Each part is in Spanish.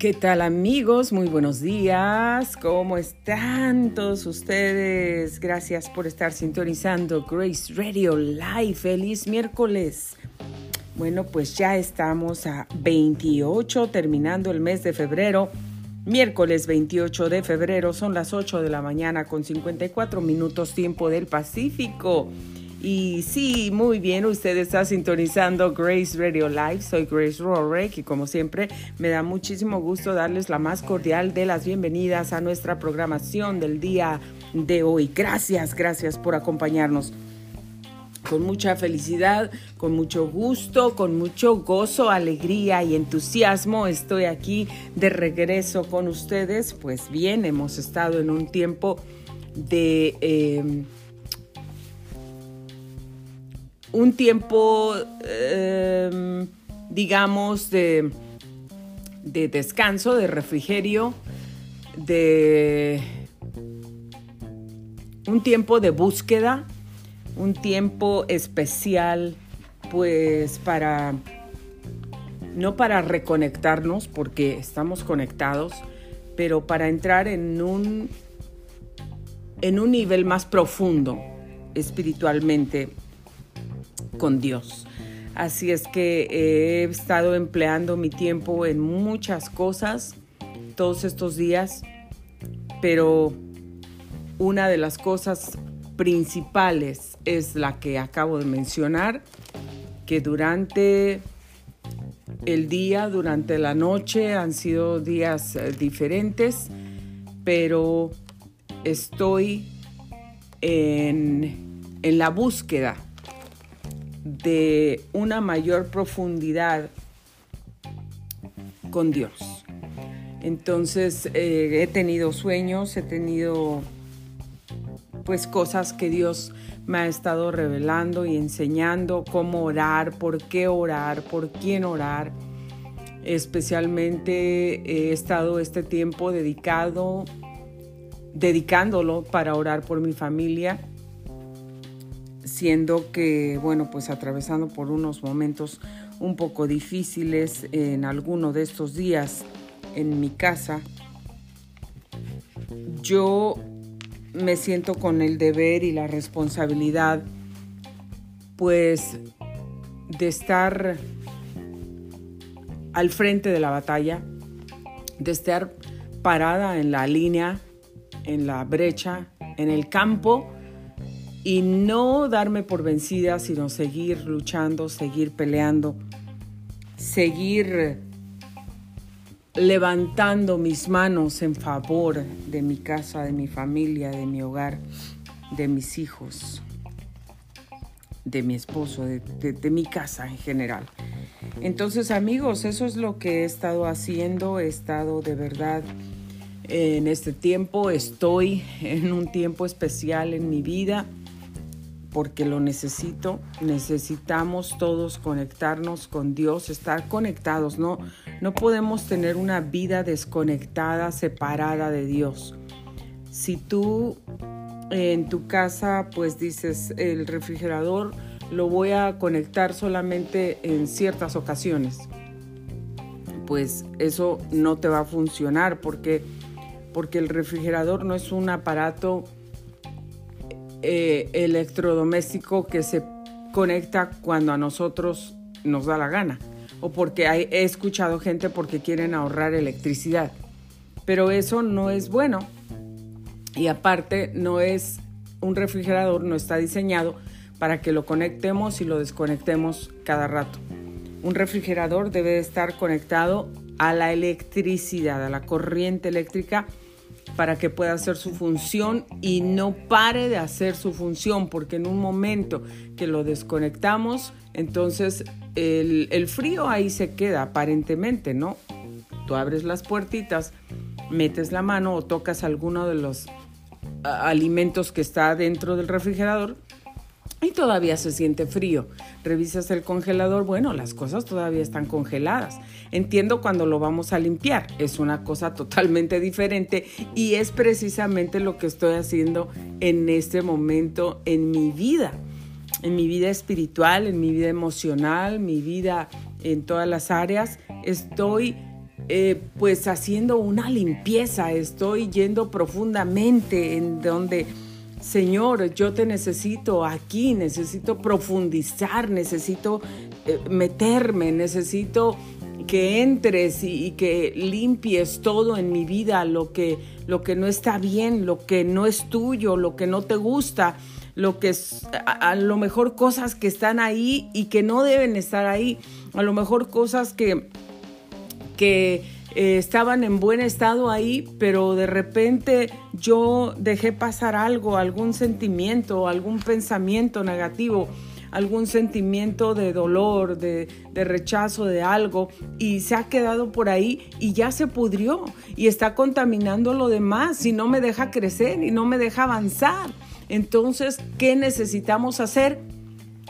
¿Qué tal amigos? Muy buenos días. ¿Cómo están todos ustedes? Gracias por estar sintonizando Grace Radio Live. Feliz miércoles. Bueno, pues ya estamos a 28, terminando el mes de febrero. Miércoles 28 de febrero son las 8 de la mañana con 54 minutos tiempo del Pacífico. Y sí, muy bien, usted está sintonizando Grace Radio Live. Soy Grace Rorek y como siempre me da muchísimo gusto darles la más cordial de las bienvenidas a nuestra programación del día de hoy. Gracias, gracias por acompañarnos. Con mucha felicidad, con mucho gusto, con mucho gozo, alegría y entusiasmo estoy aquí de regreso con ustedes. Pues bien, hemos estado en un tiempo de... Eh, un tiempo, em, digamos, de, de descanso, de refrigerio, de un tiempo de búsqueda, un tiempo especial, pues para, no para reconectarnos, porque estamos conectados, pero para entrar en un, en un nivel más profundo espiritualmente con Dios. Así es que he estado empleando mi tiempo en muchas cosas todos estos días, pero una de las cosas principales es la que acabo de mencionar, que durante el día, durante la noche han sido días eh, diferentes, pero estoy en, en la búsqueda de una mayor profundidad con Dios. Entonces eh, he tenido sueños, he tenido pues cosas que Dios me ha estado revelando y enseñando cómo orar, por qué orar, por quién orar. Especialmente he estado este tiempo dedicado, dedicándolo para orar por mi familia siendo que, bueno, pues atravesando por unos momentos un poco difíciles en alguno de estos días en mi casa, yo me siento con el deber y la responsabilidad, pues, de estar al frente de la batalla, de estar parada en la línea, en la brecha, en el campo, y no darme por vencida, sino seguir luchando, seguir peleando, seguir levantando mis manos en favor de mi casa, de mi familia, de mi hogar, de mis hijos, de mi esposo, de, mi casa en general. Entonces amigos, eso es lo que he estado haciendo, he estado de verdad en este tiempo, estoy en un tiempo especial en mi vida porque lo necesito. Necesitamos todos conectarnos con Dios, estar conectados. No, no podemos tener una vida desconectada, separada de Dios. Si tú en tu casa pues dices el refrigerador lo voy a conectar solamente en ciertas ocasiones, pues eso no te va a funcionar porque porque el refrigerador no es un aparato eh, electrodoméstico que se conecta cuando a nosotros nos da la gana o porque he escuchado gente porque quieren ahorrar electricidad. Pero eso no es bueno. Y aparte no es un refrigerador, no está diseñado para que lo conectemos y lo desconectemos cada rato. Un refrigerador debe estar conectado a la electricidad, a la corriente eléctrica para que pueda hacer su función y no pare de hacer su función, porque en un momento que lo desconectamos, entonces el, frío ahí se queda aparentemente, ¿no? Tú abres las puertitas, metes la mano o tocas alguno de los alimentos que está dentro del refrigerador y todavía se siente frío. Revisas el congelador, bueno, las cosas todavía están congeladas. Entiendo cuando lo vamos a limpiar, es una cosa totalmente diferente y es precisamente lo que estoy haciendo en este momento en mi vida, en mi vida espiritual, en mi vida emocional, mi vida en todas las áreas. Estoy eh, pues haciendo una limpieza, estoy yendo profundamente en donde, Señor, yo te necesito aquí, necesito profundizar, necesito eh, meterme, necesito que entres y, que limpies todo en mi vida, lo que, lo que no está bien, lo que no es tuyo, lo que no te gusta, lo que es, a, lo mejor cosas que están ahí y que no deben estar ahí, a lo mejor cosas que, que eh, estaban en buen estado ahí, pero de repente yo dejé pasar algo, algún sentimiento, algún pensamiento negativo algún sentimiento de dolor, de, rechazo de algo y se ha quedado por ahí y ya se pudrió y está contaminando lo demás y no me deja crecer y no me deja avanzar. Entonces, ¿qué necesitamos hacer?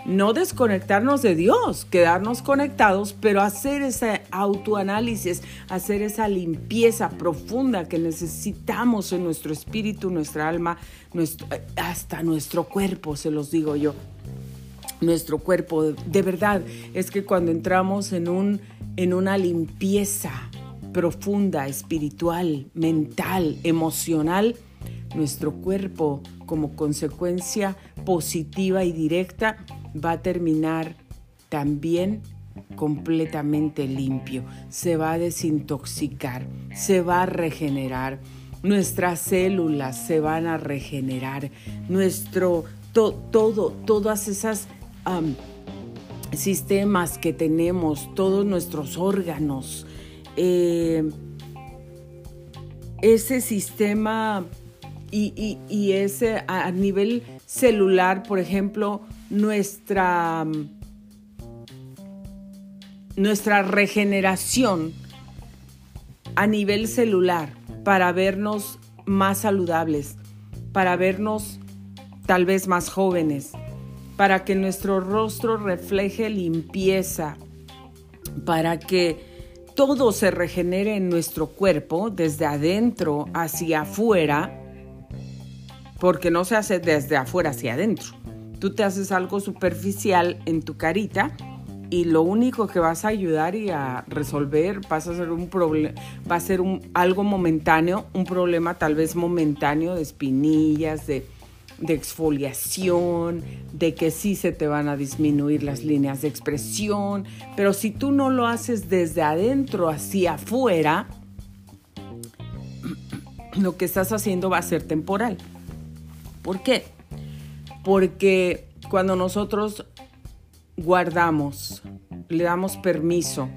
No desconectarnos de Dios, quedarnos conectados, pero hacer ese autoanálisis, hacer esa limpieza profunda que necesitamos en nuestro espíritu, nuestra alma, hasta nuestro cuerpo, se los digo yo nuestro cuerpo. De verdad, es que cuando entramos en, un, en una limpieza profunda, espiritual, mental, emocional, nuestro cuerpo como consecuencia positiva y directa va a terminar también completamente limpio, se va a desintoxicar, se va a regenerar, nuestras células se van a regenerar, nuestro todo, todas esas sistemas que tenemos, todos nuestros órganos, eh, ese sistema y, ese a nivel celular, por ejemplo, nuestra, nuestra regeneración a nivel celular para vernos más saludables, para vernos tal vez más jóvenes, para que nuestro rostro refleje limpieza, para que todo se regenere en nuestro cuerpo, desde adentro hacia afuera, porque no se hace desde afuera hacia adentro. Tú te haces algo superficial en tu carita y lo único que vas a ayudar y a resolver vas a ser un problema, va a ser un, algo momentáneo, un problema tal vez momentáneo de espinillas, de de exfoliación, de que sí se te van a disminuir las líneas de expresión, pero si tú no lo haces desde adentro hacia afuera, lo que estás haciendo va a ser temporal. ¿Por qué? Porque cuando nosotros guardamos, le damos permiso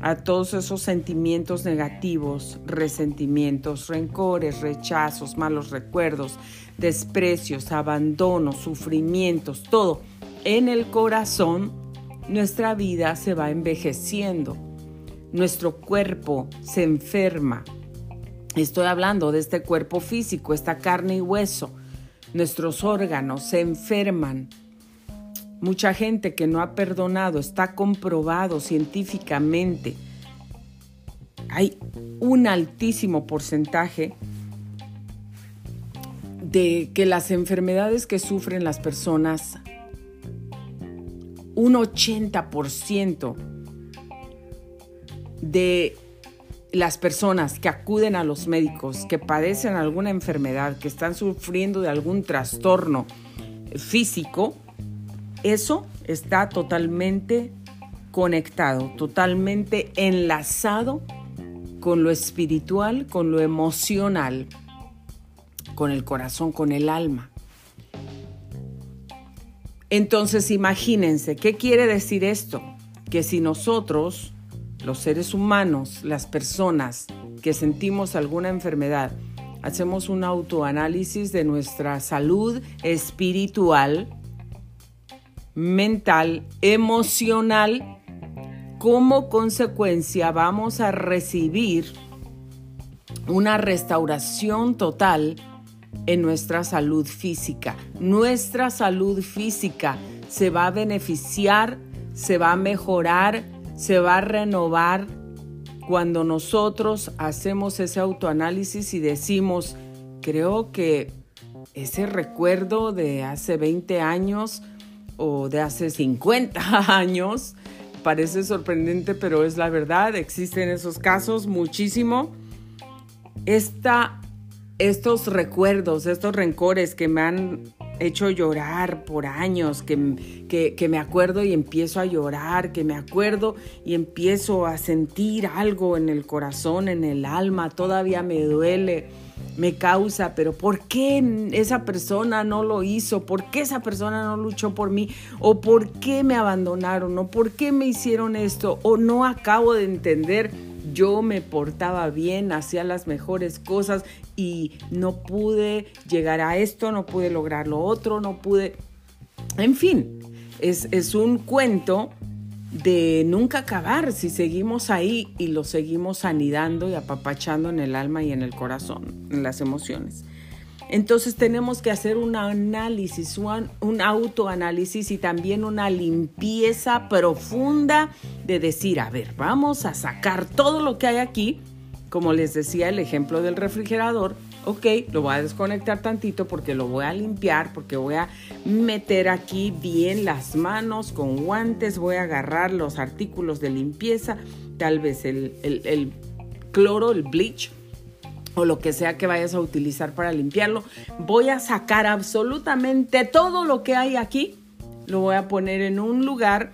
a todos esos sentimientos negativos, resentimientos, rencores, rechazos, malos recuerdos, desprecios, abandonos, sufrimientos, todo en el corazón, nuestra vida se va envejeciendo, nuestro cuerpo se enferma. Estoy hablando de este cuerpo físico, esta carne y hueso. Nuestros órganos se enferman, Mucha gente que no ha perdonado está comprobado científicamente. Hay un altísimo porcentaje de que las enfermedades que sufren las personas, un 80% de las personas que acuden a los médicos, que padecen alguna enfermedad, que están sufriendo de algún trastorno físico, eso está totalmente conectado, totalmente enlazado con lo espiritual, con lo emocional, con el corazón, con el alma. Entonces imagínense, ¿qué quiere decir esto? Que si nosotros, los seres humanos, las personas que sentimos alguna enfermedad, hacemos un autoanálisis de nuestra salud espiritual, mental, emocional, como consecuencia vamos a recibir una restauración total en nuestra salud física. Nuestra salud física se va a beneficiar, se va a mejorar, se va a renovar cuando nosotros hacemos ese autoanálisis y decimos, creo que ese recuerdo de hace 20 años o de hace 50 años parece sorprendente, pero es la verdad, existen esos casos muchísimo. Esta, estos recuerdos, estos rencores que me han hecho llorar por años, que, que, que, me acuerdo y empiezo a llorar, que me acuerdo y empiezo a sentir algo en el corazón, en el alma, todavía me duele, me causa, pero ¿por qué esa persona no lo hizo? ¿Por qué esa persona no luchó por mí? ¿O por qué me abandonaron? ¿O por qué me hicieron esto? ¿O no acabo de entender? Yo me portaba bien, hacía las mejores cosas y no pude llegar a esto, no pude lograr lo otro, no pude... En fin, es, es un cuento de nunca acabar si seguimos ahí y lo seguimos anidando y apapachando en el alma y en el corazón, en las emociones. Entonces tenemos que hacer un análisis, un, autoanálisis y también una limpieza profunda de decir, a ver, vamos a sacar todo lo que hay aquí, como les decía el ejemplo del refrigerador, ok, lo voy a desconectar tantito porque lo voy a limpiar, porque voy a meter aquí bien las manos con guantes, voy a agarrar los artículos de limpieza, tal vez el cloro, el bleach, o lo que sea que vayas a utilizar para limpiarlo. Voy a sacar absolutamente todo lo que hay aquí, lo voy a poner en un lugar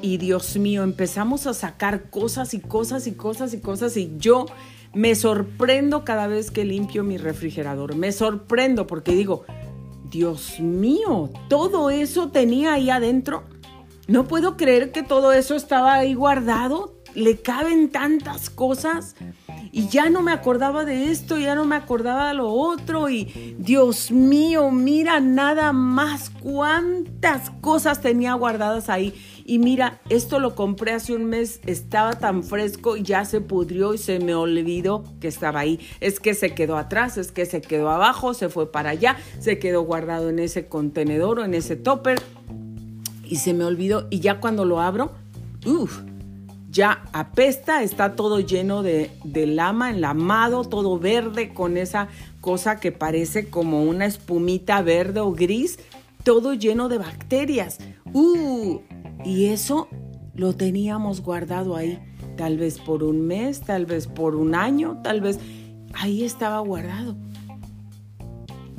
y Dios mío, empezamos a sacar cosas y cosas y cosas y cosas y yo me sorprendo cada vez que limpio mi refrigerador. Me sorprendo porque digo, Dios mío, todo eso tenía ahí adentro. No puedo creer que todo eso estaba ahí guardado. Le caben tantas cosas y ya no me acordaba de esto, ya no me acordaba de lo otro y Dios mío, mira nada más cuántas cosas tenía guardadas ahí. Y mira, esto lo compré hace un mes, estaba tan fresco, ya se pudrió y se me olvidó que estaba ahí. Es que se quedó atrás, es que se quedó abajo, se fue para allá, se quedó guardado en ese contenedor o en ese topper y se me olvidó. Y ya cuando lo abro, uff, ya apesta, está todo lleno de, lama, enlamado, todo verde, con esa cosa que parece como una espumita verde o gris, todo lleno de bacterias. ¡Uh! Y eso lo teníamos guardado ahí, tal vez por un mes, tal vez por un año, tal vez ahí estaba guardado.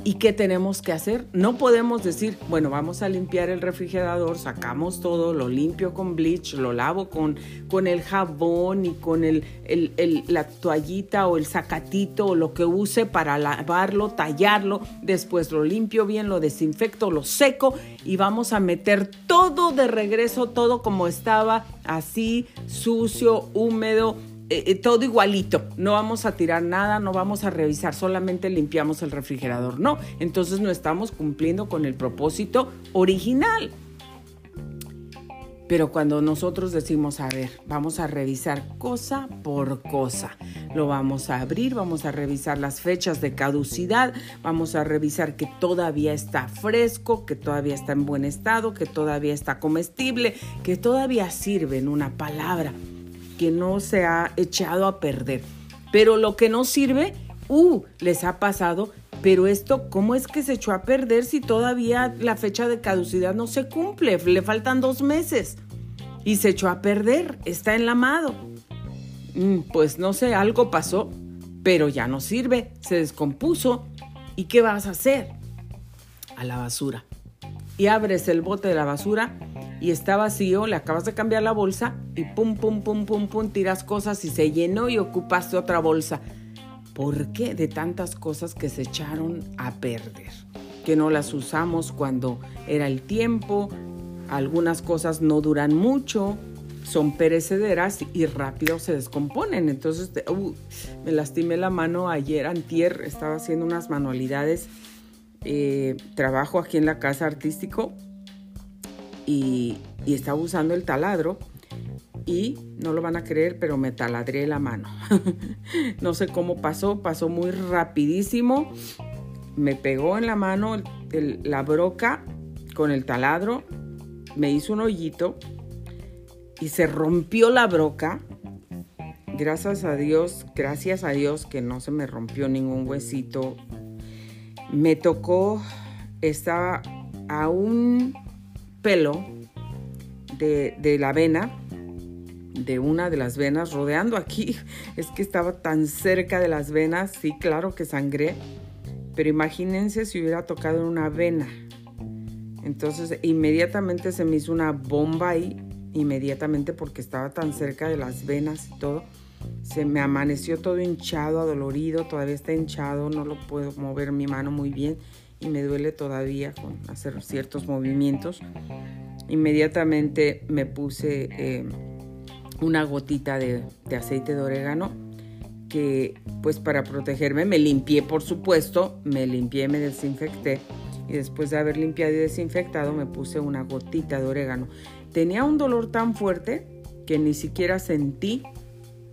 ¿Y qué tenemos que hacer? No podemos decir, bueno, vamos a limpiar el refrigerador, sacamos todo, lo limpio con bleach, lo lavo con, con el jabón y con el, la toallita o el sacatito o lo que use para lavarlo, tallarlo, después lo limpio bien, lo desinfecto, lo seco y vamos a meter todo de regreso, todo como estaba, así, sucio, húmedo, eh, eh, todo igualito, no vamos a tirar nada, no vamos a revisar, solamente limpiamos el refrigerador, no, entonces no estamos cumpliendo con el propósito original. Pero cuando nosotros decimos, a ver, vamos a revisar cosa por cosa, lo vamos a abrir, vamos a revisar las fechas de caducidad, vamos a revisar que todavía está fresco, que todavía está en buen estado, que todavía está comestible, que todavía sirve en una palabra que no se ha echado a perder. Pero lo que no sirve, uh, les ha pasado. Pero esto, ¿cómo es que se echó a perder si todavía la fecha de caducidad no se cumple? Le faltan dos meses. Y se echó a perder, está enlamado. Mm, pues no sé, algo pasó, pero ya no sirve, se descompuso. ¿Y qué vas a hacer? A la basura. Y abres el bote de la basura y está vacío, le acabas de cambiar la bolsa y pum, pum, pum, pum, pum, tiras cosas y se llenó y ocupaste otra bolsa. ¿Por qué de tantas cosas que se echaron a perder? Que no las usamos cuando era el tiempo, algunas cosas no duran mucho, son perecederas y rápido se descomponen. Entonces, uh, me lastimé la mano ayer, antier, estaba haciendo unas manualidades, eh, trabajo aquí en la casa artístico y, estaba usando el taladro y no lo van a creer, pero me taladré la mano. no sé cómo pasó, pasó muy rapidísimo. Me pegó en la mano la broca con el taladro, me hizo un hoyito y se rompió la broca. Gracias a Dios, gracias a Dios que no se me rompió ningún huesito. Me tocó, estaba a un pelo de, la vena de una de las venas, rodeando aquí. Es que estaba tan cerca de las venas, sí, claro que sangré, pero imagínense si hubiera tocado en una vena. Entonces inmediatamente se me hizo una bomba ahí, inmediatamente porque estaba tan cerca de las venas y todo. Se me amaneció todo hinchado, adolorido, todavía está hinchado, no lo puedo mover mi mano muy bien y me duele todavía con hacer ciertos movimientos. Inmediatamente me puse eh, una gotita de, de aceite de orégano que pues para protegerme me limpié por supuesto, me limpié, me desinfecté y después de haber limpiado y desinfectado me puse una gotita de orégano. Tenía un dolor tan fuerte que ni siquiera sentí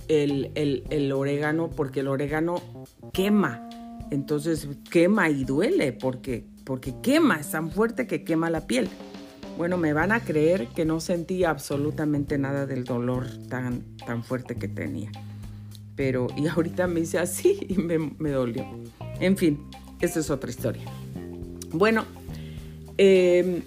el, el, el orégano porque el orégano quema. Entonces quema y duele porque, porque quema, es tan fuerte que quema la piel. Bueno, me van a creer que no sentí absolutamente nada del dolor tan, tan fuerte que tenía. Pero, y ahorita me hice así y me, me dolió. En fin, esa es otra historia. Bueno, eh,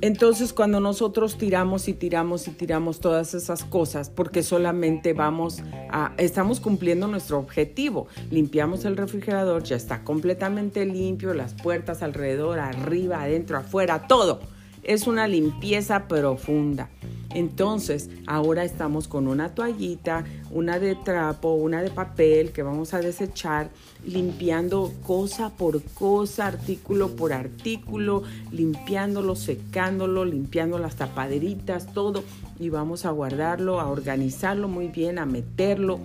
entonces cuando nosotros tiramos y tiramos y tiramos todas esas cosas, porque solamente vamos a, estamos cumpliendo nuestro objetivo, limpiamos el refrigerador, ya está completamente limpio, las puertas alrededor, arriba, adentro, afuera, todo. Es una limpieza profunda. Entonces, ahora estamos con una toallita, una de trapo, una de papel que vamos a desechar, limpiando cosa por cosa, artículo por artículo, limpiándolo, secándolo, limpiando las tapaderitas, todo. Y vamos a guardarlo, a organizarlo muy bien, a meterlo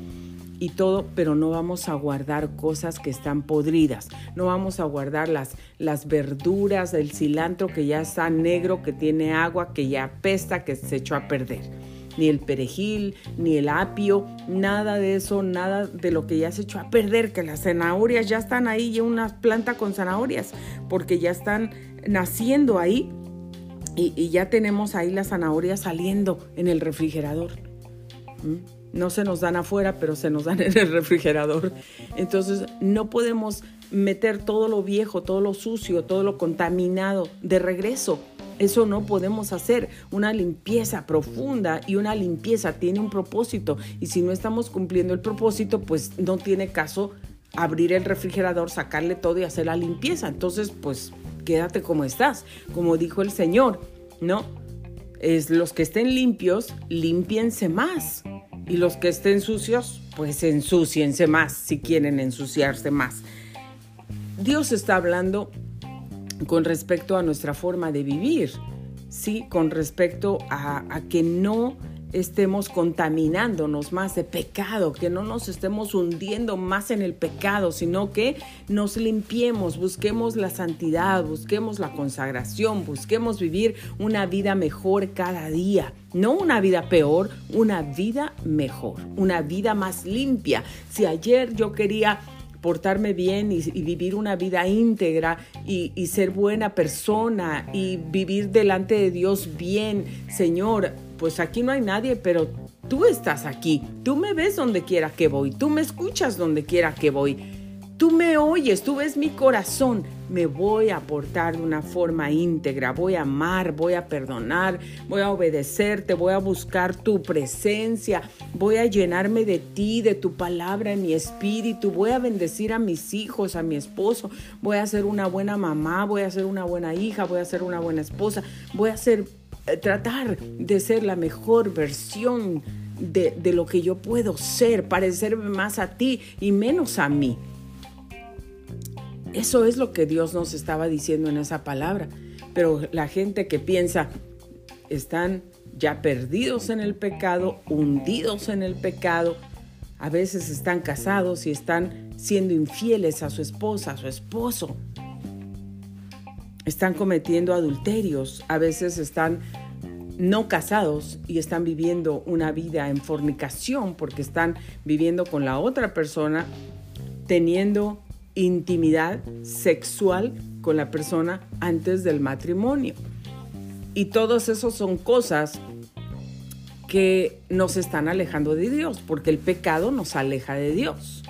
y todo, pero no vamos a guardar cosas que están podridas. No vamos a guardar las, las verduras, el cilantro que ya está negro, que tiene agua, que ya apesta, que se echó a perder. Ni el perejil, ni el apio, nada de eso, nada de lo que ya se echó a perder, que las zanahorias ya están ahí, y una planta con zanahorias, porque ya están naciendo ahí y, y ya tenemos ahí las zanahorias saliendo en el refrigerador. ¿Mm? No se nos dan afuera, pero se nos dan en el refrigerador. Entonces no podemos meter todo lo viejo, todo lo sucio, todo lo contaminado de regreso. Eso no podemos hacer. Una limpieza profunda y una limpieza tiene un propósito. Y si no estamos cumpliendo el propósito, pues no tiene caso abrir el refrigerador, sacarle todo y hacer la limpieza. Entonces, pues quédate como estás. Como dijo el Señor, ¿no? Es los que estén limpios, limpiense más. Y los que estén sucios, pues ensuciense más si quieren ensuciarse más. Dios está hablando con respecto a nuestra forma de vivir, ¿sí? Con respecto a, a que no estemos contaminándonos más de pecado, que no nos estemos hundiendo más en el pecado, sino que nos limpiemos, busquemos la santidad, busquemos la consagración, busquemos vivir una vida mejor cada día. No una vida peor, una vida mejor, una vida más limpia. Si ayer yo quería portarme bien y, vivir una vida íntegra y, ser buena persona y vivir delante de Dios bien. Señor, pues aquí no hay nadie, pero tú estás aquí, tú me ves donde quiera que voy, tú me escuchas donde quiera que voy. Tú me oyes, tú ves mi corazón. Me voy a portar de una forma íntegra. Voy a amar, voy a perdonar, voy a obedecerte, voy a buscar tu presencia. Voy a llenarme de ti, de tu palabra en mi espíritu. Voy a bendecir a mis hijos, a mi esposo. Voy a ser una buena mamá, voy a ser una buena hija, voy a ser una buena esposa. Voy a ser, tratar de ser la mejor versión de, de lo que yo puedo ser, parecerme más a ti y menos a mí. Eso es lo que Dios nos estaba diciendo en esa palabra. Pero la gente que piensa, están ya perdidos en el pecado, hundidos en el pecado, a veces están casados y están siendo infieles a su esposa, a su esposo. Están cometiendo adulterios, a veces están no casados y están viviendo una vida en fornicación porque están viviendo con la otra persona, teniendo intimidad sexual con la persona antes del matrimonio. Y todos esos son cosas que nos están alejando de Dios, porque el pecado nos aleja de Dios.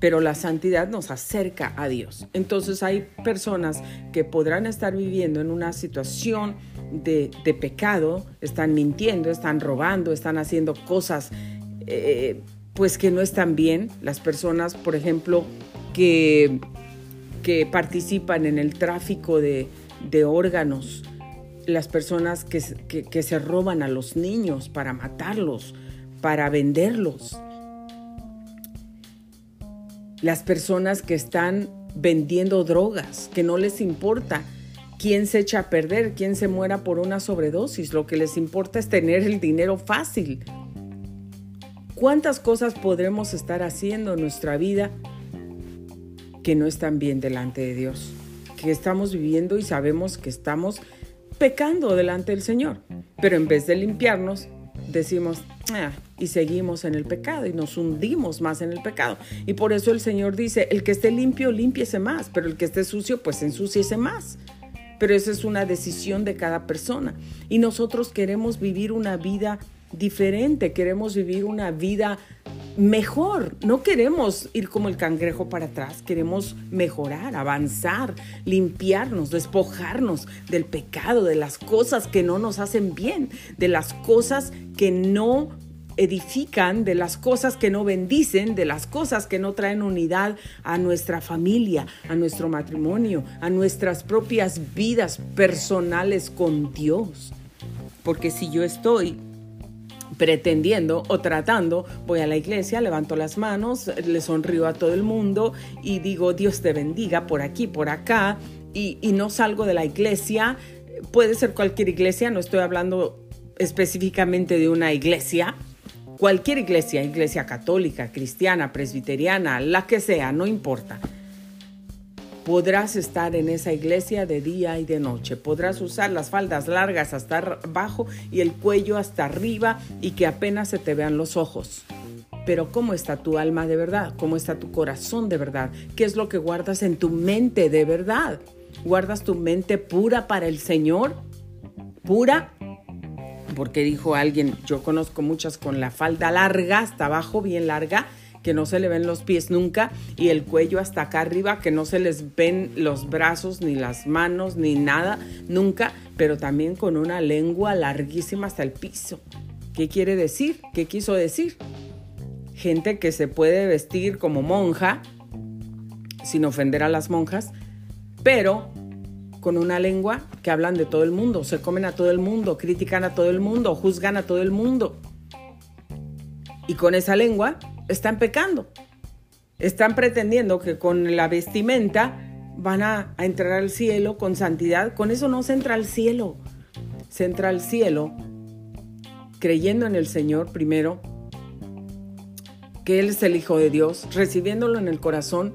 Pero la santidad nos acerca a Dios. Entonces hay personas que podrán estar viviendo en una situación de, pecado, están mintiendo, están robando, están haciendo cosas eh, pues que no están bien. Las personas, por ejemplo, que, que participan en el tráfico de, órganos, las personas que, que se roban a los niños para matarlos, para venderlos las personas que están vendiendo drogas, que no les importa quién se echa a perder, quién se muera por una sobredosis, lo que les importa es tener el dinero fácil. ¿Cuántas cosas podremos estar haciendo en nuestra vida que no están bien delante de Dios? Que estamos viviendo y sabemos que estamos pecando delante del Señor. Pero en vez de limpiarnos, decimos, ah, y seguimos en el pecado y nos hundimos más en el pecado. Y por eso el Señor dice, el que esté limpio, limpiese más, pero el que esté sucio, pues ensúciese más. Pero esa es una decisión de cada persona. Y nosotros queremos vivir una vida diferente, queremos vivir una vida mejor. No queremos ir como el cangrejo para atrás, queremos mejorar, avanzar, limpiarnos, despojarnos del pecado, de las cosas que no nos hacen bien, de las cosas que no edifican, de las cosas que no bendicen, de las cosas que no traen unidad a nuestra familia, a nuestro matrimonio, a nuestras propias vidas personales con Dios. Porque si yo estoy pretendiendo o tratando, voy a la iglesia, levanto las manos, le sonrío a todo el mundo y digo, Dios te bendiga por aquí, por acá, y, no salgo de la iglesia, puede ser cualquier iglesia, no estoy hablando específicamente de una iglesia, cualquier iglesia, iglesia católica, cristiana, presbiteriana, la que sea, no importa. Podrás estar en esa iglesia de día y de noche. Podrás usar las faldas largas hasta abajo y el cuello hasta arriba y que apenas se te vean los ojos. Pero ¿cómo está tu alma de verdad? ¿Cómo está tu corazón de verdad? ¿Qué es lo que guardas en tu mente de verdad? ¿Guardas tu mente pura para el Señor? ¿Pura? Porque dijo alguien, yo conozco muchas con la falda larga, hasta abajo, bien larga, que no se le ven los pies nunca, y el cuello hasta acá arriba, que no se les ven los brazos, ni las manos, ni nada, nunca, pero también con una lengua larguísima hasta el piso. ¿Qué quiere decir? ¿Qué quiso decir? Gente que se puede vestir como monja, sin ofender a las monjas, pero con una lengua que hablan de todo el mundo, se comen a todo el mundo, critican a todo el mundo, juzgan a todo el mundo. Y con esa lengua están pecando. Están pretendiendo que con la vestimenta van a, entrar al cielo con santidad. Con eso no se entra al cielo. Se entra al cielo creyendo en el Señor primero, que Él es el Hijo de Dios, recibiéndolo en el corazón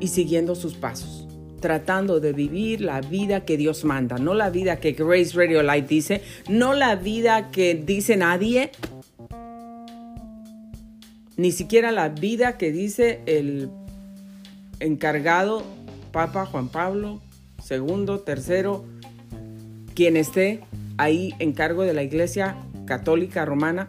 y siguiendo sus pasos, tratando de vivir la vida que Dios manda, no la vida que Grace Radio Light dice, no la vida que dice nadie, ni siquiera la vida que dice el encargado Papa Juan Pablo II, tercero, quien esté ahí en cargo de la Iglesia Católica Romana.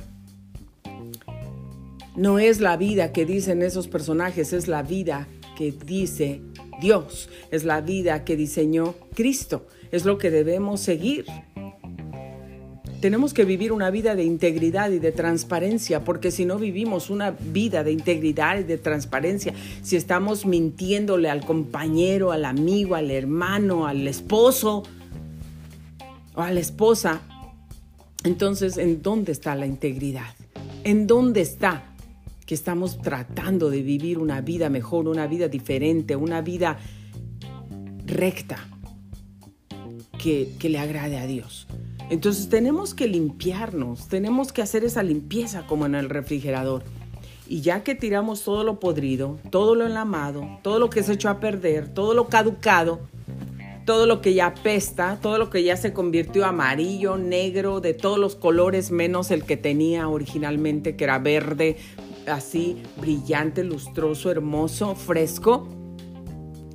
No es la vida que dicen esos personajes, es la vida que dice Dios, es la vida que diseñó Cristo, es lo que debemos seguir. Tenemos que vivir una vida de integridad y de transparencia, porque si no vivimos una vida de integridad y de transparencia, si estamos mintiéndole al compañero, al amigo, al hermano, al esposo o a la esposa, entonces, ¿en dónde está la integridad? ¿En dónde está que estamos tratando de vivir una vida mejor, una vida diferente, una vida recta que, que le agrade a Dios? Entonces tenemos que limpiarnos, tenemos que hacer esa limpieza como en el refrigerador. Y ya que tiramos todo lo podrido, todo lo enlamado, todo lo que se echó a perder, todo lo caducado, todo lo que ya apesta, todo lo que ya se convirtió amarillo, negro, de todos los colores menos el que tenía originalmente, que era verde, así brillante, lustroso, hermoso, fresco.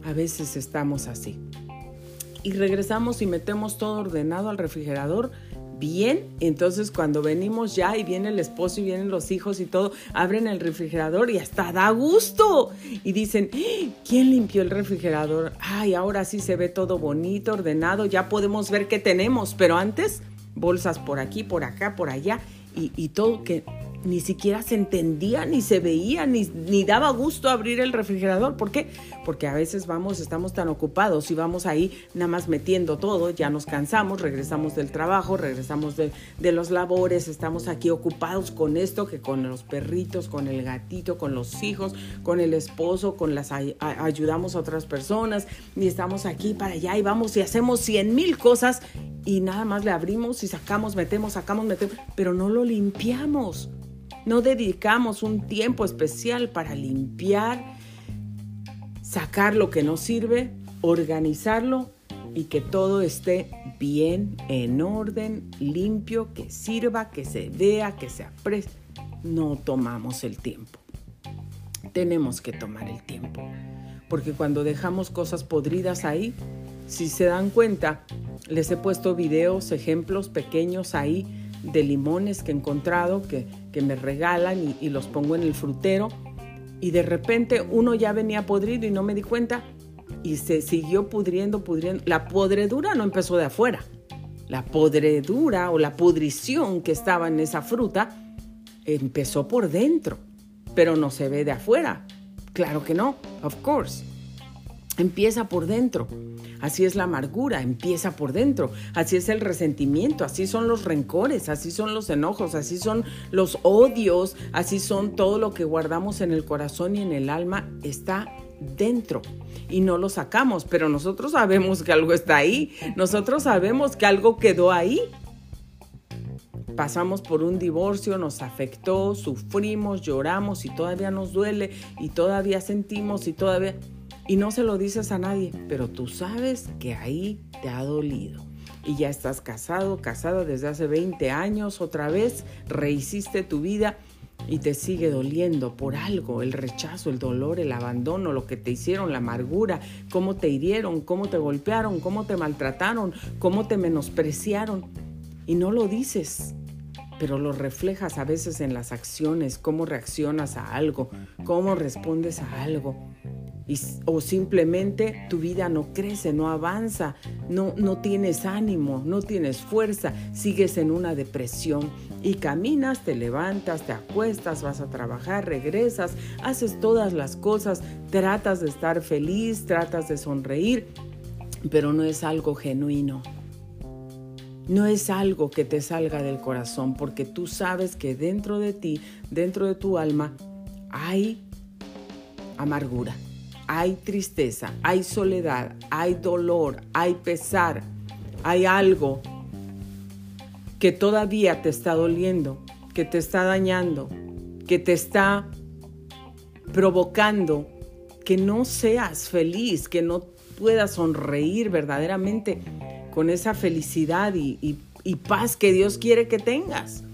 A veces estamos así y regresamos y metemos todo ordenado al refrigerador, bien. Entonces cuando venimos ya y viene el esposo y vienen los hijos y todo, abren el refrigerador y hasta da gusto. Y dicen, ¿quién limpió el refrigerador? Ay, ahora sí se ve todo bonito, ordenado, ya podemos ver qué tenemos. Pero antes, bolsas por aquí, por acá, por allá y, y todo que ni siquiera se entendía, ni se veía, ni, ni, daba gusto abrir el refrigerador. ¿Por qué? Porque a veces vamos, estamos tan ocupados y vamos ahí nada más metiendo todo, ya nos cansamos, regresamos del trabajo, regresamos de, de los labores, estamos aquí ocupados con esto, que con los perritos, con el gatito, con los hijos, con el esposo, con las ayudamos a otras personas y estamos aquí para allá y vamos y hacemos cien mil cosas y nada más le abrimos y sacamos, metemos, sacamos, metemos, pero no lo limpiamos. No dedicamos un tiempo especial para limpiar, sacar lo que no sirve, organizarlo y que todo esté bien, en orden, limpio, que sirva, que se vea, que se aprecie. No tomamos el tiempo. Tenemos que tomar el tiempo. Porque cuando dejamos cosas podridas ahí, si se dan cuenta, les he puesto videos, ejemplos pequeños ahí de limones que he encontrado, que, me regalan y, los pongo en el frutero. Y de repente uno ya venía podrido y no me di cuenta y se siguió pudriendo, pudriendo. La podredura no empezó de afuera. La podredura o la pudrición que estaba en esa fruta empezó por dentro, pero no se ve de afuera. Claro que no, of course. Empieza por dentro. Así es la amargura, empieza por dentro. Así es el resentimiento, así son los rencores, así son los enojos, así son los odios, así son todo lo que guardamos en el corazón y en el alma está dentro y no lo sacamos, pero nosotros sabemos que algo está ahí, nosotros sabemos que algo quedó ahí. Pasamos por un divorcio, nos afectó, sufrimos, lloramos y todavía nos duele y todavía sentimos y todavía y no se lo dices a nadie, pero tú sabes que ahí te ha dolido. Y ya estás casado, casada desde hace 20 años, otra vez rehiciste tu vida y te sigue doliendo por algo, el rechazo, el dolor, el abandono, lo que te hicieron, la amargura, cómo te hirieron, cómo te golpearon, cómo te maltrataron, cómo te menospreciaron. Y no lo dices, pero lo reflejas a veces en las acciones, cómo reaccionas a algo, cómo respondes a algo o simplemente tu vida no crece, no avanza, no, no tienes ánimo, no tienes fuerza, sigues en una depresión y caminas, te levantas, te acuestas, vas a trabajar, regresas, haces todas las cosas, tratas de estar feliz, tratas de sonreír, pero no es algo genuino. No es algo que te salga del corazón porque tú sabes que dentro de ti, dentro de tu alma, hay amargura hay tristeza, hay soledad, hay dolor, hay pesar, hay algo que todavía te está doliendo, que te está dañando, que te está provocando que no seas feliz, que no puedas sonreír verdaderamente con esa felicidad y, paz que Dios quiere que tengas.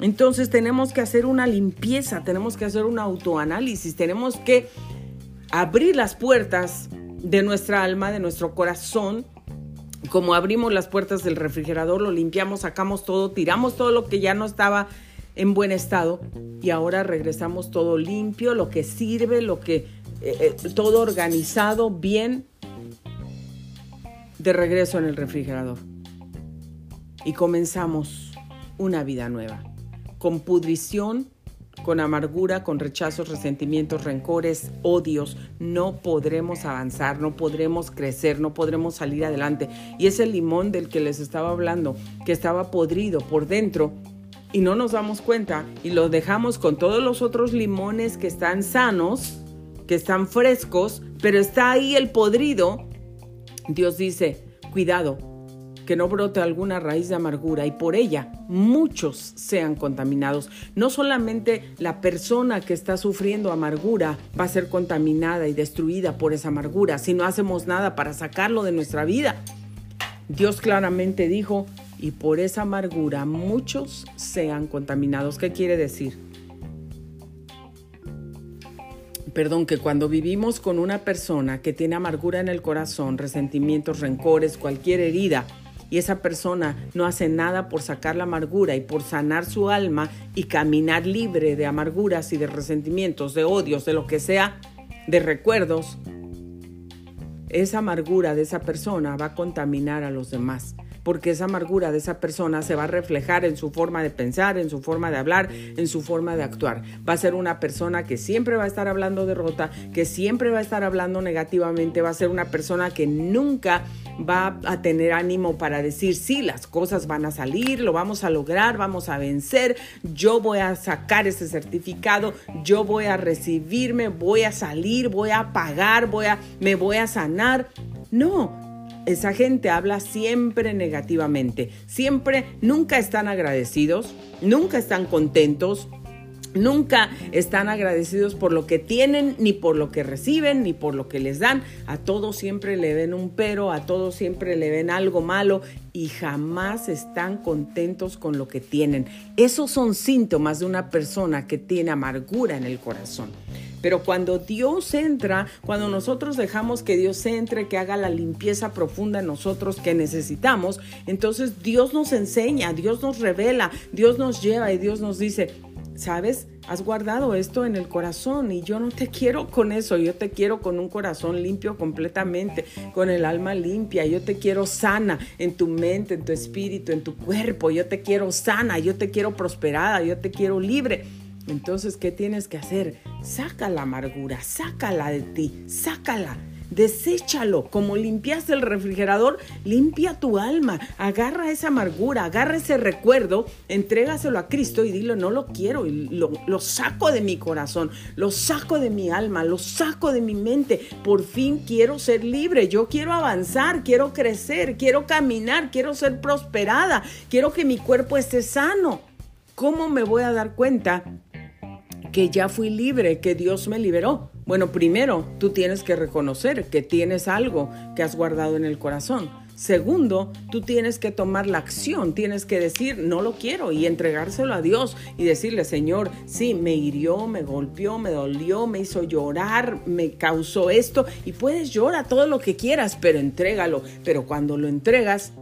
Entonces tenemos que hacer una limpieza, tenemos que hacer un autoanálisis, tenemos que abrir las puertas de nuestra alma, de nuestro corazón, como abrimos las puertas del refrigerador, lo limpiamos, sacamos todo, tiramos todo lo que ya no estaba en buen estado y ahora regresamos todo limpio, lo que sirve, lo que eh, eh, todo organizado, bien, de regreso en el refrigerador. Y comenzamos una vida nueva, con pudrición, con amargura, con rechazos, resentimientos, rencores, odios, no podremos avanzar, no podremos crecer, no podremos salir adelante. Y ese limón del que les estaba hablando, que estaba podrido por dentro, y no nos damos cuenta y lo dejamos con todos los otros limones que están sanos, que están frescos, pero está ahí el podrido, Dios dice, cuidado, que no brote alguna raíz de amargura y por ella muchos sean contaminados. No solamente la persona que está sufriendo amargura va a ser contaminada y destruida por esa amargura si no hacemos nada para sacarlo de nuestra vida. Dios claramente dijo, y por esa amargura muchos sean contaminados. ¿Qué quiere decir? Perdón, que cuando vivimos con una persona que tiene amargura en el corazón, resentimientos, rencores, cualquier herida, y esa persona no hace nada por sacar la amargura y por sanar su alma y caminar libre de amarguras y de resentimientos, de odios, de lo que sea, de recuerdos, esa amargura de esa persona va a contaminar a los demás porque esa amargura de esa persona se va a reflejar en su forma de pensar, en su forma de hablar, en su forma de actuar. Va a ser una persona que siempre va a estar hablando derrota, que siempre va a estar hablando negativamente, va a ser una persona que nunca va a tener ánimo para decir, sí, las cosas van a salir, lo vamos a lograr, vamos a vencer, yo voy a sacar ese certificado, yo voy a recibirme, voy a salir, voy a pagar, voy a, me voy a sanar. No, esa gente habla siempre negativamente, siempre, nunca están agradecidos, nunca están contentos, Nunca están agradecidos por lo que tienen, ni por lo que reciben, ni por lo que les dan. A todos siempre le ven un pero, a todos siempre le ven algo malo y jamás están contentos con lo que tienen. Esos son síntomas de una persona que tiene amargura en el corazón. Pero cuando Dios entra, cuando nosotros dejamos que Dios entre, que haga la limpieza profunda en nosotros que necesitamos, entonces Dios nos enseña, Dios nos revela, Dios nos lleva y Dios nos dice, ¿sabes? Has guardado esto en el corazón y yo no te quiero con eso, yo te quiero con un corazón limpio completamente, con el alma limpia, yo te quiero sana en tu mente, en tu espíritu, en tu cuerpo, yo te quiero sana, yo te quiero prosperada, yo te quiero libre. Entonces, ¿qué tienes que hacer? Saca la amargura, sácala de ti, sácala. Deséchalo, como limpiaste el refrigerador, limpia tu alma, agarra esa amargura, agarra ese recuerdo, entrégaselo a Cristo y dile, no lo quiero, y lo, lo saco de mi corazón, lo saco de mi alma, lo saco de mi mente, por fin quiero ser libre, yo quiero avanzar, quiero crecer, quiero caminar, quiero ser prosperada, quiero que mi cuerpo esté sano. ¿Cómo me voy a dar cuenta que ya fui libre, que Dios me liberó. Bueno, primero, tú tienes que reconocer que tienes algo que has guardado en el corazón. Segundo, tú tienes que tomar la acción, tienes que decir, no lo quiero y entregárselo a Dios y decirle, Señor, sí, me hirió, me golpeó, me dolió, me hizo llorar, me causó esto y puedes llorar todo lo que quieras, pero entrégalo. Pero cuando lo entregas,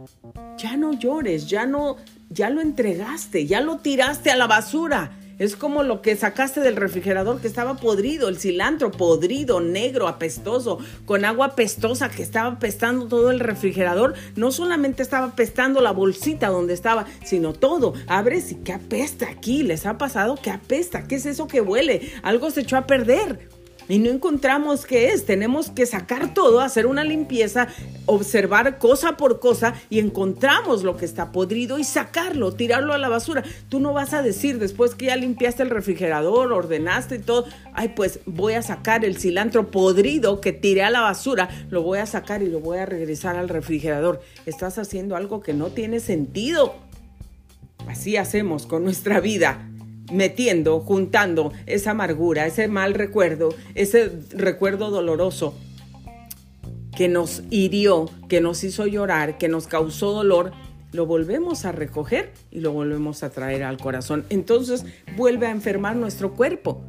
ya no llores, ya no, ya lo entregaste, ya lo tiraste a la basura es como lo que sacaste del refrigerador que estaba podrido, el cilantro podrido, negro, apestoso, con agua apestosa que estaba apestando todo el refrigerador. No solamente estaba apestando la bolsita donde estaba, sino todo. Abres y qué apesta aquí. ¿Les ha pasado? ¿Qué apesta? ¿Qué es eso que huele? Algo se echó a perder y no encontramos qué es. Tenemos que sacar todo, hacer una limpieza, observar cosa por cosa y encontramos lo que está podrido y sacarlo, tirarlo a la basura. Tú no vas a decir después que ya limpiaste el refrigerador, ordenaste y todo, ay, pues voy a sacar el cilantro podrido que tiré a la basura, lo voy a sacar y lo voy a regresar al refrigerador. Estás haciendo algo que no tiene sentido. Así hacemos con nuestra vida metiendo, juntando esa amargura, ese mal recuerdo, ese recuerdo doloroso que nos hirió, que nos hizo llorar, que nos causó dolor, lo volvemos a recoger y lo volvemos a traer al corazón. Entonces vuelve a enfermar nuestro cuerpo.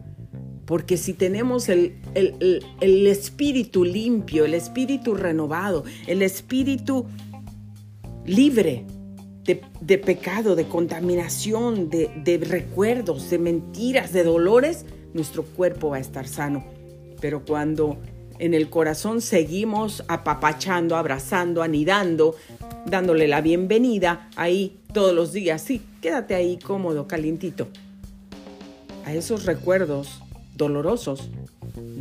Porque si tenemos el, el espíritu limpio, el espíritu renovado, el espíritu libre, de, pecado, de contaminación, de, de recuerdos, de mentiras, de dolores, nuestro cuerpo va a estar sano. Pero cuando en el corazón seguimos apapachando, abrazando, anidando, dándole la bienvenida ahí todos los días. Sí, quédate ahí cómodo, calientito. A esos recuerdos dolorosos,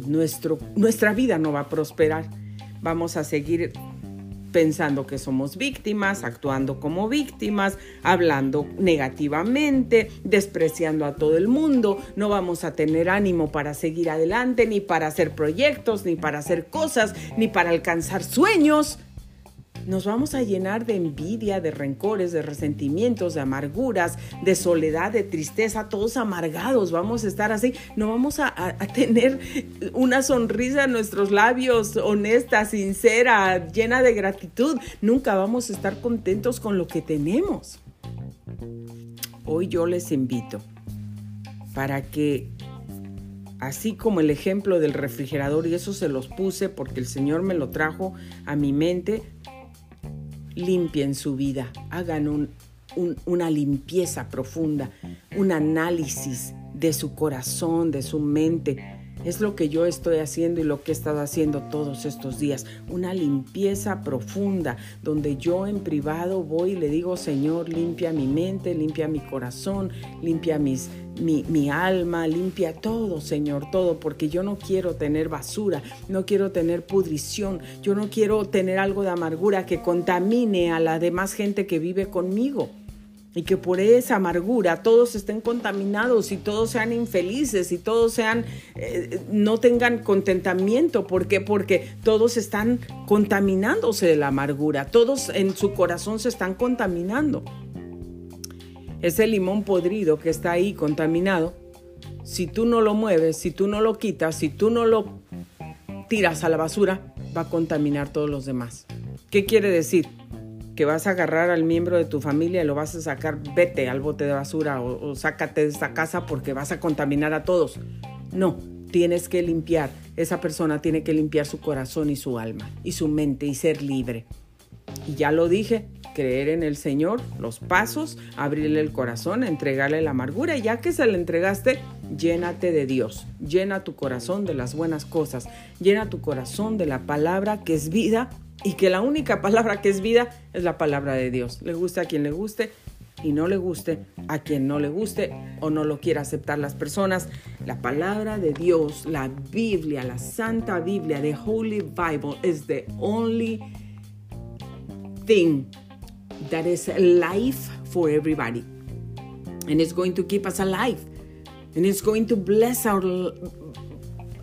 nuestro, nuestra vida no va a prosperar. Vamos a seguir pensando que somos víctimas, actuando como víctimas, hablando negativamente, despreciando a todo el mundo, no vamos a tener ánimo para seguir adelante, ni para hacer proyectos, ni para hacer cosas, ni para alcanzar sueños nos vamos a llenar de envidia, de rencores, de resentimientos, de amarguras, de soledad, de tristeza, todos amargados, vamos a estar así, no vamos a, tener una sonrisa en nuestros labios honesta, sincera, llena de gratitud, nunca vamos a estar contentos con lo que tenemos. Hoy yo les invito para que así como el ejemplo del refrigerador, y eso se los puse porque el Señor me lo trajo a mi mente, limpien su vida, hagan una limpieza profunda, un análisis de su corazón, de su mente, es lo que yo estoy haciendo y lo que he estado haciendo todos estos días. Una limpieza profunda donde yo en privado voy y le digo, Señor, limpia mi mente, limpia mi corazón, limpia mis, mi, mi, alma, limpia todo, Señor, todo, porque yo no quiero tener basura, no quiero tener pudrición, yo no quiero tener algo de amargura que contamine a la demás gente que vive conmigo y que por esa amargura todos estén contaminados y todos sean infelices y todos sean eh, no tengan contentamiento ¿por qué? porque todos están contaminándose de la amargura todos en su corazón se están contaminando ese limón podrido que está ahí contaminado si tú no lo mueves si tú no lo quitas si tú no lo tiras a la basura va a contaminar todos los demás ¿qué quiere decir? Que vas a agarrar al miembro de tu familia y lo vas a sacar, vete al bote de basura o, sácate de esta casa porque vas a contaminar a todos. No, tienes que limpiar. Esa persona tiene que limpiar su corazón y su alma y su mente y ser libre. Y ya lo dije, creer en el Señor, los pasos, abrirle el corazón, entregarle la amargura y ya que se le entregaste, llénate de Dios, llena tu corazón de las buenas cosas, llena tu corazón de la palabra que es vida y que la única palabra que es vida es la palabra de Dios. Le guste a quien le guste y no le guste a quien no le guste o no lo quiera aceptar las personas. La palabra de Dios, la Biblia, la Santa Biblia, the Holy Bible is the only thing that is life for everybody. And it's going to keep us alive. And it's going to bless our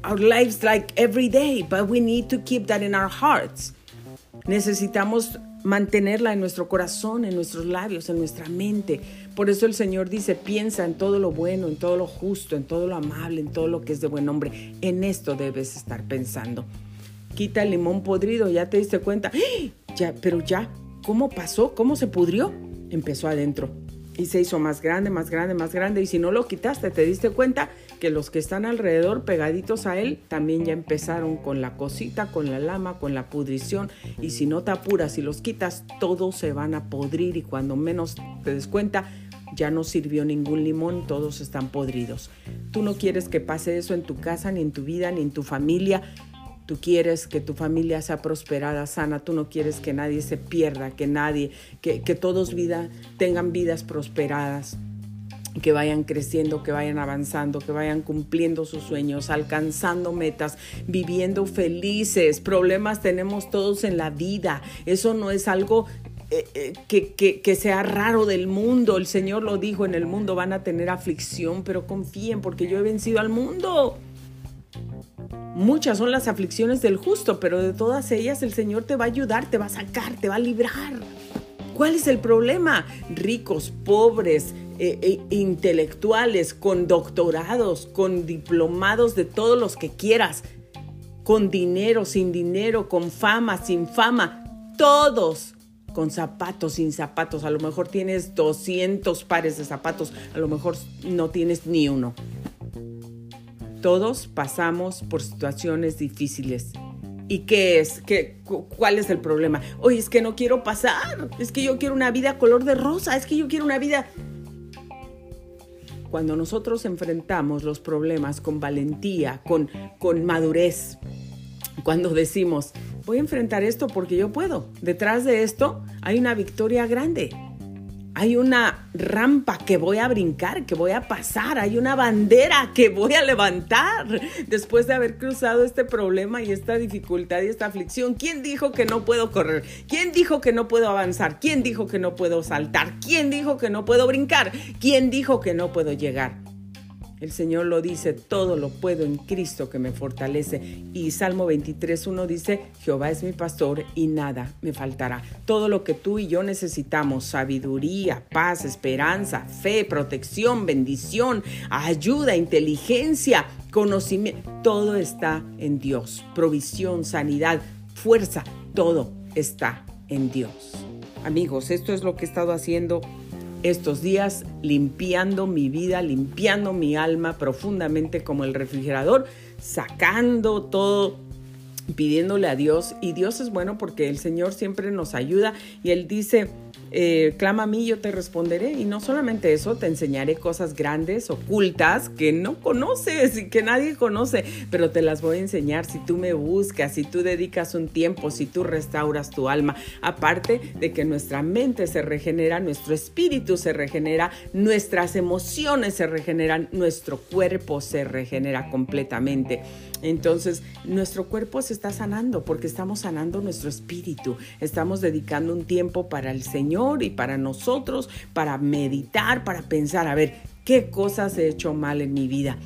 our lives like every day, but we need to keep that in our hearts. Necesitamos mantenerla en nuestro corazón, en nuestros labios, en nuestra mente. Por eso el Señor dice, piensa en todo lo bueno, en todo lo justo, en todo lo amable, en todo lo que es de buen hombre. En esto debes estar pensando. Quita el limón podrido, ya te diste cuenta. ¡Ah! Ya, pero ya, ¿cómo pasó? ¿Cómo se pudrió? Empezó adentro y se hizo más grande, más grande, más grande. Y si no lo quitaste, te diste cuenta que los que están alrededor pegaditos a él también ya empezaron con la cosita, con la lama, con la pudrición. Y si no te apuras y los quitas, todos se van a podrir y cuando menos te des cuenta, ya no sirvió ningún limón, todos están podridos. Tú no quieres que pase eso en tu casa, ni en tu vida, ni en tu familia. Tú quieres que tu familia sea prosperada, sana. Tú no quieres que nadie se pierda, que nadie, que, todos vida, tengan vidas prosperadas que vayan creciendo, que vayan avanzando, que vayan cumpliendo sus sueños, alcanzando metas, viviendo felices. Problemas tenemos todos en la vida. Eso no es algo eh, eh, que, que, que, sea raro del mundo. El Señor lo dijo, en el mundo van a tener aflicción, pero confíen porque yo he vencido al mundo. Muchas son las aflicciones del justo, pero de todas ellas el Señor te va a ayudar, te va a sacar, te va a librar. ¿Cuál es el problema? Ricos, pobres, eh, eh, intelectuales, con doctorados, con diplomados de todos los que quieras, con dinero, sin dinero, con fama, sin fama, todos con zapatos, sin zapatos. A lo mejor tienes 200 pares de zapatos, a lo mejor no tienes ni uno. Todos pasamos por situaciones difíciles. ¿Y qué es? ¿Qué, ¿Cuál es el problema? Oye, es que no quiero pasar. Es que yo quiero una vida color de rosa. Es que yo quiero una vida... Cuando nosotros enfrentamos los problemas con valentía, con, con madurez, cuando decimos, voy a enfrentar esto porque yo puedo, detrás de esto hay una victoria grande hay una rampa que voy a brincar, que voy a pasar, hay una bandera que voy a levantar después de haber cruzado este problema y esta dificultad y esta aflicción. ¿Quién dijo que no puedo correr? ¿Quién dijo que no puedo avanzar? ¿Quién dijo que no puedo saltar? ¿Quién dijo que no puedo brincar? ¿Quién dijo que no puedo llegar? El Señor lo dice, todo lo puedo en Cristo que me fortalece. Y Salmo 23.1 dice, Jehová es mi pastor y nada me faltará. Todo lo que tú y yo necesitamos, sabiduría, paz, esperanza, fe, protección, bendición, ayuda, inteligencia, conocimiento, todo está en Dios. Provisión, sanidad, fuerza, todo está en Dios. Amigos, esto es lo que he estado haciendo estos días limpiando mi vida, limpiando mi alma profundamente como el refrigerador, sacando todo pidiéndole a Dios. Y Dios es bueno porque el Señor siempre nos ayuda y Él dice, eh, clama a mí, yo te responderé. Y no solamente eso, te enseñaré cosas grandes, ocultas, que no conoces y que nadie conoce, pero te las voy a enseñar si tú me buscas, si tú dedicas un tiempo, si tú restauras tu alma. Aparte de que nuestra mente se regenera, nuestro espíritu se regenera, nuestras emociones se regeneran, nuestro cuerpo se regenera completamente. Entonces, nuestro cuerpo se está sanando porque estamos sanando nuestro espíritu. Estamos dedicando un tiempo para el Señor y para nosotros, para meditar, para pensar, a ver, ¿qué cosas he hecho mal en mi vida?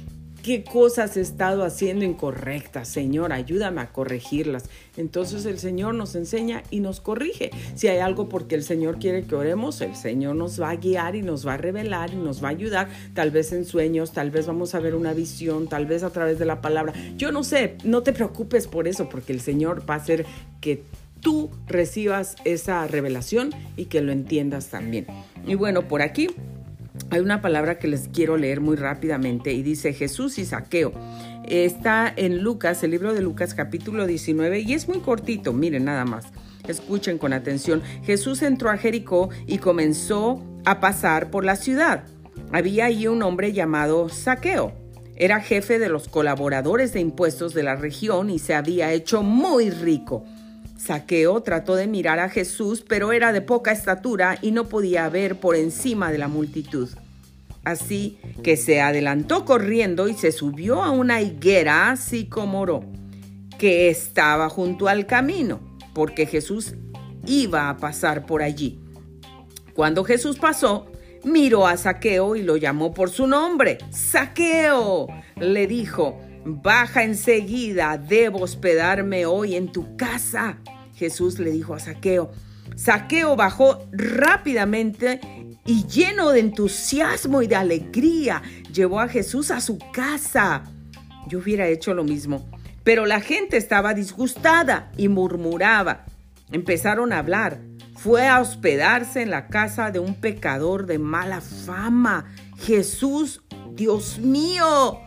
qué cosas he estado haciendo incorrectas, Señor, ayúdame a corregirlas. Entonces el Señor nos enseña y nos corrige. Si hay algo porque el Señor quiere que oremos, el Señor nos va a guiar y nos va a revelar y nos va a ayudar, tal vez en sueños, tal vez vamos a ver una visión, tal vez a través de la palabra. Yo no sé, no te preocupes por eso, porque el Señor va a hacer que tú recibas esa revelación y que lo entiendas también. Y bueno, por aquí hay una palabra que les quiero leer muy rápidamente y dice Jesús y Saqueo. Está en Lucas, el libro de Lucas capítulo 19 y es muy cortito, miren nada más. Escuchen con atención. Jesús entró a Jericó y comenzó a pasar por la ciudad. Había allí un hombre llamado Saqueo. Era jefe de los colaboradores de impuestos de la región y se había hecho muy rico. Saqueo trató de mirar a Jesús, pero era de poca estatura y no podía ver por encima de la multitud. Así que se adelantó corriendo y se subió a una higuera sicomoro que estaba junto al camino, porque Jesús iba a pasar por allí. Cuando Jesús pasó, miró a Saqueo y lo llamó por su nombre. Saqueo, le dijo, baja enseguida, debo hospedarme hoy en tu casa. Jesús le dijo a Saqueo. Saqueo bajó rápidamente y lleno de entusiasmo y de alegría, llevó a Jesús a su casa. Yo hubiera hecho lo mismo, pero la gente estaba disgustada y murmuraba. Empezaron a hablar. Fue a hospedarse en la casa de un pecador de mala fama. Jesús, Dios mío,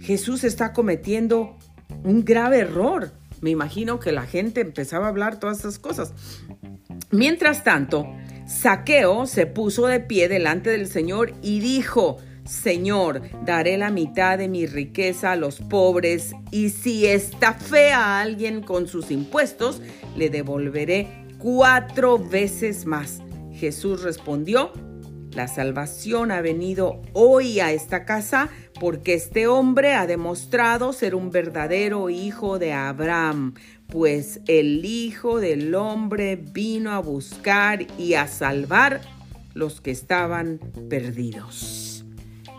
Jesús está cometiendo un grave error. Me imagino que la gente empezaba a hablar todas estas cosas. Mientras tanto, Saqueo se puso de pie delante del Señor y dijo, Señor, daré la mitad de mi riqueza a los pobres y si está fea a alguien con sus impuestos, le devolveré cuatro veces más. Jesús respondió, la salvación ha venido hoy a esta casa porque este hombre ha demostrado ser un verdadero hijo de Abraham, pues el Hijo del Hombre vino a buscar y a salvar los que estaban perdidos.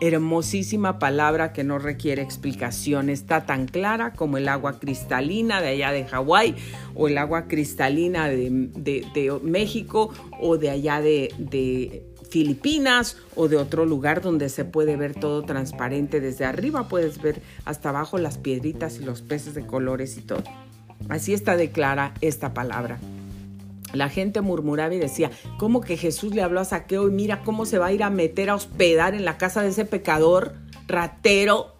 Hermosísima palabra que no requiere explicación, está tan clara como el agua cristalina de allá de Hawái o el agua cristalina de, México o de allá de Filipinas o de otro lugar donde se puede ver todo transparente. Desde arriba puedes ver hasta abajo las piedritas y los peces de colores y todo. Así está declara esta palabra. La gente murmuraba y decía, ¿cómo que Jesús le habló a Saqueo y mira cómo se va a ir a meter a hospedar en la casa de ese pecador ratero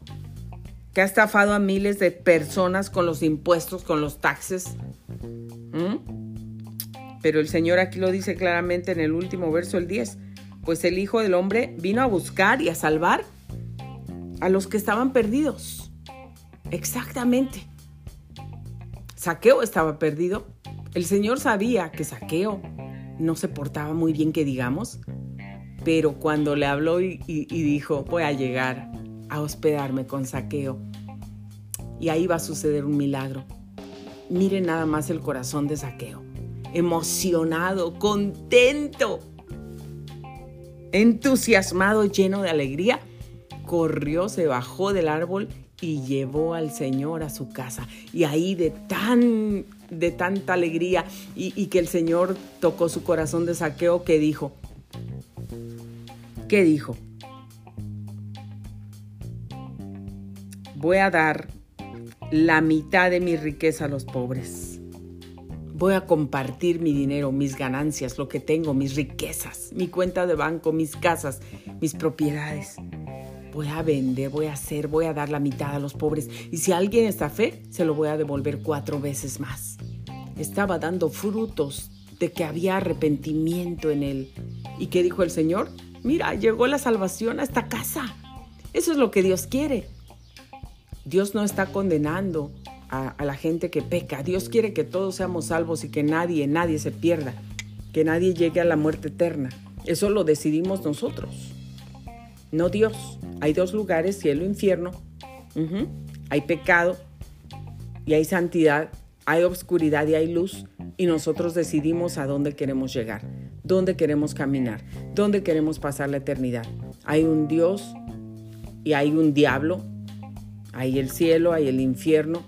que ha estafado a miles de personas con los impuestos, con los taxes? ¿Mm? Pero el Señor aquí lo dice claramente en el último verso, el 10 pues el Hijo del Hombre vino a buscar y a salvar a los que estaban perdidos. Exactamente. Saqueo estaba perdido. El Señor sabía que Saqueo no se portaba muy bien, que digamos, pero cuando le habló y, dijo, voy a llegar a hospedarme con Saqueo, y ahí va a suceder un milagro. Miren nada más el corazón de Saqueo, emocionado, contento Entusiasmado, lleno de alegría, corrió, se bajó del árbol y llevó al Señor a su casa. Y ahí de tan de tanta alegría y, que el Señor tocó su corazón de saqueo que dijo, ¿qué dijo? Voy a dar la mitad de mi riqueza a los pobres voy a compartir mi dinero, mis ganancias, lo que tengo, mis riquezas, mi cuenta de banco, mis casas, mis propiedades. voy a vender, voy a hacer, voy a dar la mitad a los pobres. Y si alguien está fe, se lo voy a devolver cuatro veces más. Estaba dando frutos de que había arrepentimiento en él. ¿Y qué dijo el Señor? Mira, llegó la salvación a esta casa. Eso es lo que Dios quiere. Dios no está condenando a, la gente que peca. Dios quiere que todos seamos salvos y que nadie, nadie se pierda. Que nadie llegue a la muerte eterna. Eso lo decidimos nosotros no Dios. Hay dos lugares, cielo e infierno. Hay pecado y hay santidad, hay obscuridad y hay luz. Y nosotros decidimos a dónde queremos llegar, dónde queremos caminar, dónde queremos pasar la eternidad. Hay un Dios y hay un diablo. Hay el cielo, hay el infierno.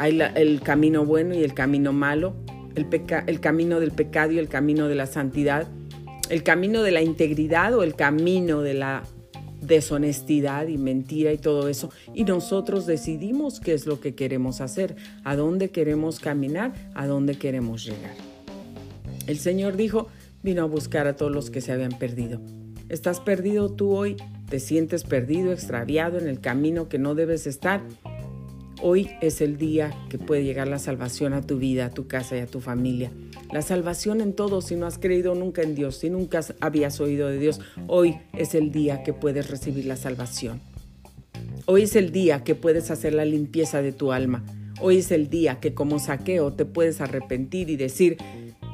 Hay el camino bueno y el camino malo. El, el camino del pecado y el camino de la santidad el camino de la integridad o el camino de la deshonestidad y mentira y todo eso. Y nosotros decidimos qué es lo que queremos hacer, a dónde queremos caminar, a dónde queremos llegar. El Señor dijo, vino a buscar a todos los que se habían perdido. ¿Estás perdido tú hoy? ¿Te sientes perdido, extraviado en el camino que no debes estar? Hoy es el día que puede llegar la salvación a tu vida, a tu casa y a tu familia. La salvación en todo, si no has creído nunca en Dios, si nunca habías oído de Dios, hoy es el día que puedes recibir la salvación. Hoy es el día que puedes hacer la limpieza de tu alma. Hoy es el día que como saqueo te puedes arrepentir y decir,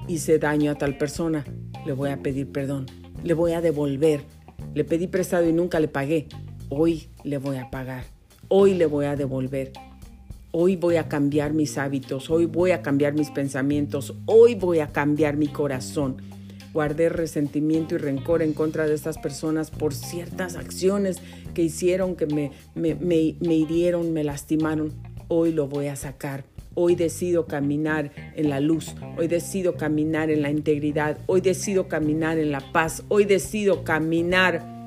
hice daño a tal persona, le voy a pedir perdón, le voy a devolver, le pedí prestado y nunca le pagué, hoy le voy a pagar, hoy le voy a devolver. Hoy voy a cambiar mis hábitos, hoy voy a cambiar mis pensamientos, hoy voy a cambiar mi corazón. Guardé resentimiento y rencor en contra de estas personas por ciertas acciones que hicieron, que me, me, me, hirieron, me lastimaron. Hoy lo voy a sacar. Hoy decido caminar en la luz, hoy decido caminar en la integridad, hoy decido caminar en la paz, hoy decido caminar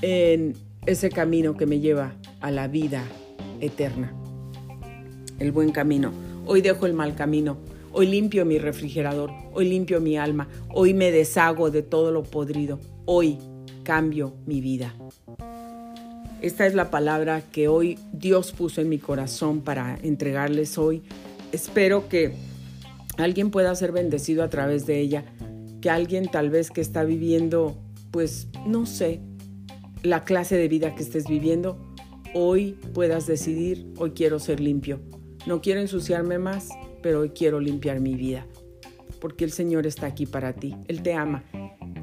en ese camino que me lleva a la vida eterna. El buen camino. Hoy dejo el mal camino. Hoy limpio mi refrigerador. Hoy limpio mi alma. Hoy me deshago de todo lo podrido. Hoy cambio mi vida. Esta es la palabra que hoy Dios puso en mi corazón para entregarles hoy. Espero que alguien pueda ser bendecido a través de ella. Que alguien tal vez que está viviendo, pues no sé, la clase de vida que estés viviendo, hoy puedas decidir, hoy quiero ser limpio. No quiero ensuciarme más, pero hoy quiero limpiar mi vida. Porque el Señor está aquí para ti. Él te ama.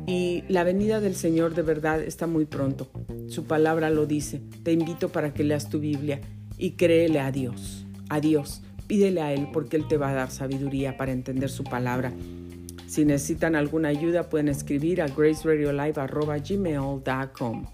Y la venida del Señor de verdad está muy pronto. Su palabra lo dice. Te invito para que leas tu Biblia y créele a Dios. A Dios. Pídele a Él porque Él te va a dar sabiduría para entender su palabra. Si necesitan alguna ayuda pueden escribir a graceradiolive.gmail.com.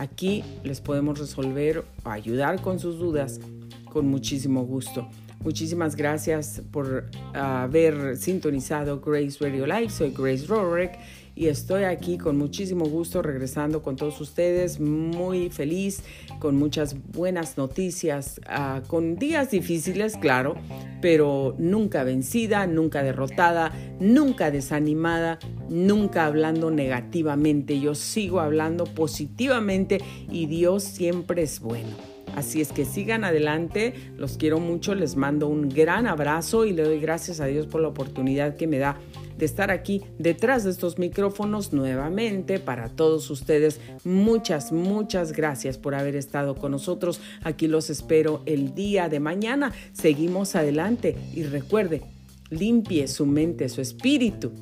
Aquí les podemos resolver o ayudar con sus dudas con muchísimo gusto. Muchísimas gracias por haber sintonizado Grace Radio Live. Soy Grace Rorick y estoy aquí con muchísimo gusto regresando con todos ustedes, muy feliz, con muchas buenas noticias, ah, con días difíciles, claro, pero nunca vencida, nunca derrotada, nunca desanimada, nunca hablando negativamente. Yo sigo hablando positivamente y Dios siempre es bueno. Así es que sigan adelante, los quiero mucho, les mando un gran abrazo y le doy gracias a Dios por la oportunidad que me da de estar aquí detrás de estos micrófonos nuevamente para todos ustedes. Muchas, muchas gracias por haber estado con nosotros. Aquí los espero el día de mañana. Seguimos adelante y recuerde, limpie su mente, su espíritu,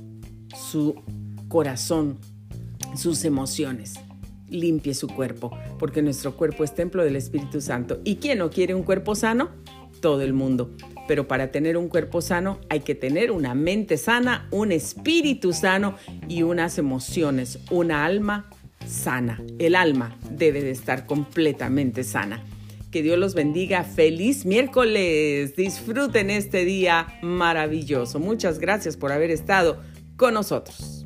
su corazón, sus emociones limpie su cuerpo, porque nuestro cuerpo es templo del Espíritu Santo. ¿Y quién no quiere un cuerpo sano? Todo el mundo. Pero para tener un cuerpo sano hay que tener una mente sana, un espíritu sano y unas emociones, una alma sana. El alma debe de estar completamente sana. Que Dios los bendiga. Feliz miércoles. Disfruten este día maravilloso. Muchas gracias por haber estado con nosotros.